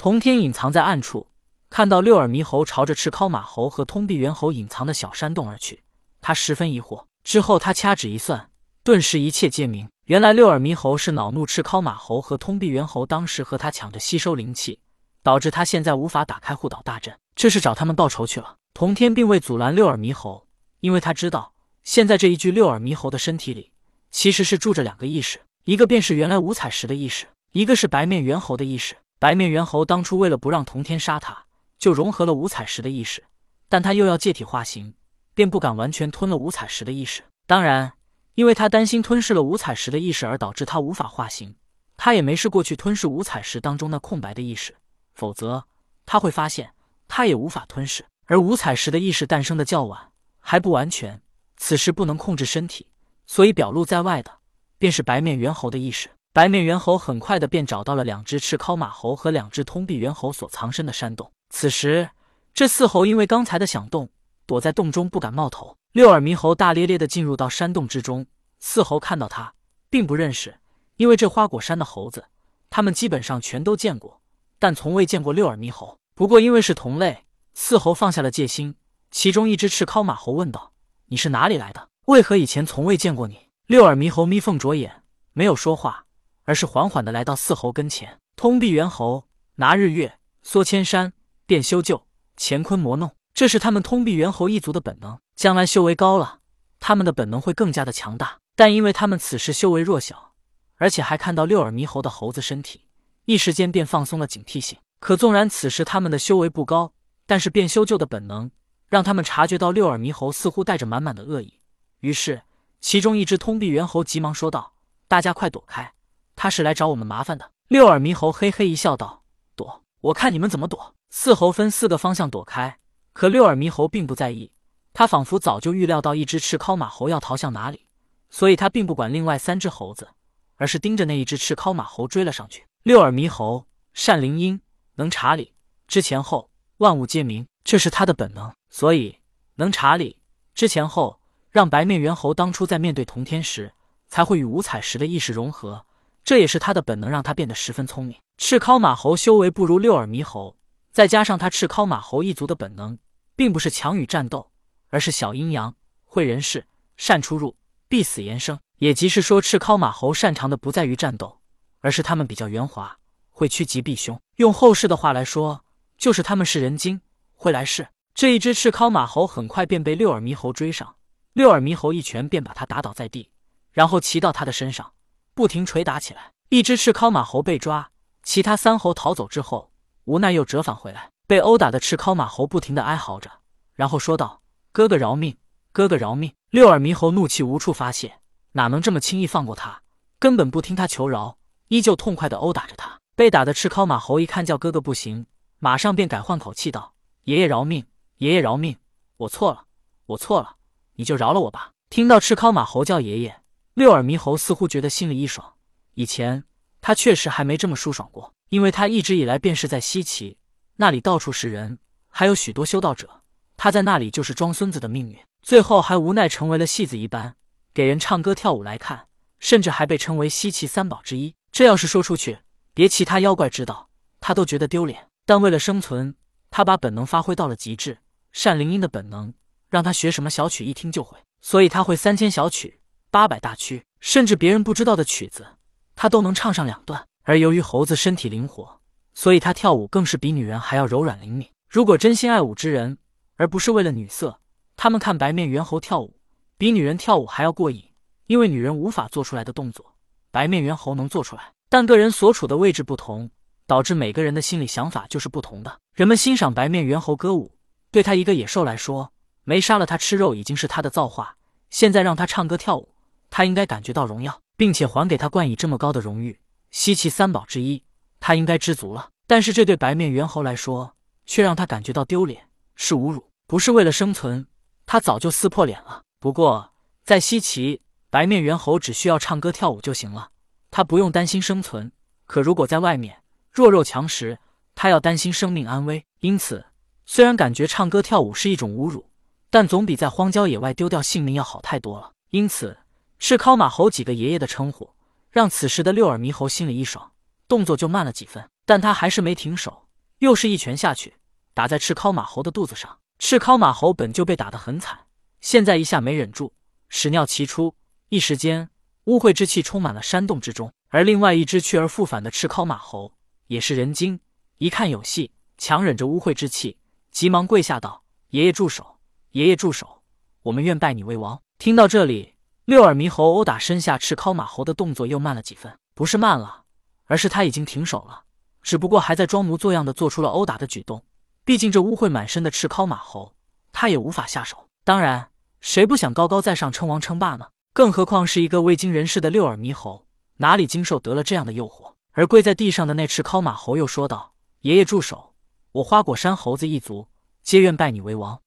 童天隐藏在暗处，看到六耳猕猴朝着赤尻马猴和通臂猿猴隐藏的小山洞而去，他十分疑惑。之后他掐指一算，顿时一切皆明。原来六耳猕猴是恼怒赤尻马猴和通臂猿猴当时和他抢着吸收灵气，导致他现在无法打开护岛大阵，这是找他们报仇去了。童天并未阻拦六耳猕猴，因为他知道现在这一具六耳猕猴的身体里其实是住着两个意识，一个便是原来五彩石的意识，一个是白面猿猴的意识。白面猿猴当初为了不让同天杀他，就融合了五彩石的意识，但他又要借体化形，便不敢完全吞了五彩石的意识。当然，因为他担心吞噬了五彩石的意识而导致他无法化形，他也没试过去吞噬五彩石当中那空白的意识，否则他会发现他也无法吞噬。而五彩石的意识诞生的较晚，还不完全，此时不能控制身体，所以表露在外的便是白面猿猴的意识。白面猿猴很快的便找到了两只赤尻马猴和两只通臂猿猴所藏身的山洞。此时，这四猴因为刚才的响动，躲在洞中不敢冒头。六耳猕猴大咧咧的进入到山洞之中，四猴看到他，并不认识，因为这花果山的猴子，他们基本上全都见过，但从未见过六耳猕猴。不过因为是同类，四猴放下了戒心。其中一只赤尻马猴问道：“你是哪里来的？为何以前从未见过你？”六耳猕猴眯缝着眼，没有说话。而是缓缓的来到四猴跟前。通臂猿猴拿日月缩千山变修旧乾坤魔弄，这是他们通臂猿猴一族的本能。将来修为高了，他们的本能会更加的强大。但因为他们此时修为弱小，而且还看到六耳猕猴的猴子身体，一时间便放松了警惕性。可纵然此时他们的修为不高，但是变修旧的本能让他们察觉到六耳猕猴似乎带着满满的恶意。于是，其中一只通臂猿猴急忙说道：“大家快躲开！”他是来找我们麻烦的。六耳猕猴嘿嘿一笑，道：“躲，我看你们怎么躲。”四猴分四个方向躲开，可六耳猕猴并不在意，他仿佛早就预料到一只赤尻马猴要逃向哪里，所以他并不管另外三只猴子，而是盯着那一只赤尻马猴追了上去。六耳猕猴善灵音，能查理，知前后，万物皆明，这是他的本能，所以能查理，知前后，让白面猿猴当初在面对童天时，才会与五彩石的意识融合。这也是他的本能，让他变得十分聪明。赤尻马猴修为不如六耳猕猴，再加上他赤尻马猴一族的本能，并不是强与战斗，而是小阴阳，会人事，善出入，必死延生。也即是说，赤尻马猴擅长的不在于战斗，而是他们比较圆滑，会趋吉避凶。用后世的话来说，就是他们是人精，会来事。这一只赤尻马猴很快便被六耳猕猴追上，六耳猕猴一拳便把他打倒在地，然后骑到他的身上。不停捶打起来，一只赤尻马猴被抓，其他三猴逃走之后，无奈又折返回来。被殴打的赤尻马猴不停的哀嚎着，然后说道：“哥哥饶命，哥哥饶命！”六耳猕猴怒气无处发泄，哪能这么轻易放过他？根本不听他求饶，依旧痛快的殴打着他。被打的赤尻马猴一看叫哥哥不行，马上便改换口气道：“爷爷饶命，爷爷饶命，我错了，我错了，你就饶了我吧。”听到赤尻马猴叫爷爷。六耳猕猴似乎觉得心里一爽，以前他确实还没这么舒爽过，因为他一直以来便是在西岐，那里到处是人，还有许多修道者，他在那里就是装孙子的命运，最后还无奈成为了戏子一般，给人唱歌跳舞来看，甚至还被称为西岐三宝之一。这要是说出去，别其他妖怪知道，他都觉得丢脸。但为了生存，他把本能发挥到了极致，善灵音的本能让他学什么小曲一听就会，所以他会三千小曲。八百大曲，甚至别人不知道的曲子，他都能唱上两段。而由于猴子身体灵活，所以他跳舞更是比女人还要柔软灵敏。如果真心爱舞之人，而不是为了女色，他们看白面猿猴跳舞，比女人跳舞还要过瘾。因为女人无法做出来的动作，白面猿猴能做出来。但个人所处的位置不同，导致每个人的心理想法就是不同的。人们欣赏白面猿猴歌舞，对他一个野兽来说，没杀了他吃肉已经是他的造化。现在让他唱歌跳舞。他应该感觉到荣耀，并且还给他冠以这么高的荣誉，西岐三宝之一，他应该知足了。但是这对白面猿猴来说，却让他感觉到丢脸，是侮辱。不是为了生存，他早就撕破脸了。不过在西岐，白面猿猴只需要唱歌跳舞就行了，他不用担心生存。可如果在外面弱肉强食，他要担心生命安危。因此，虽然感觉唱歌跳舞是一种侮辱，但总比在荒郊野外丢掉性命要好太多了。因此。赤尻马猴几个爷爷的称呼，让此时的六耳猕猴心里一爽，动作就慢了几分。但他还是没停手，又是一拳下去，打在赤尻马猴的肚子上。赤尻马猴本就被打得很惨，现在一下没忍住，屎尿齐出，一时间污秽之气充满了山洞之中。而另外一只去而复返的赤尻马猴也是人精，一看有戏，强忍着污秽之气，急忙跪下道：“爷爷住手！爷爷住手！我们愿拜你为王。”听到这里，六耳猕猴殴打身下赤尻马猴的动作又慢了几分，不是慢了，而是他已经停手了，只不过还在装模作样的做出了殴打的举动。毕竟这污秽满身的赤尻马猴，他也无法下手。当然，谁不想高高在上称王称霸呢？更何况是一个未经人事的六耳猕猴，哪里经受得了这样的诱惑？而跪在地上的那赤尻马猴又说道：“爷爷住手！我花果山猴子一族皆愿拜你为王。”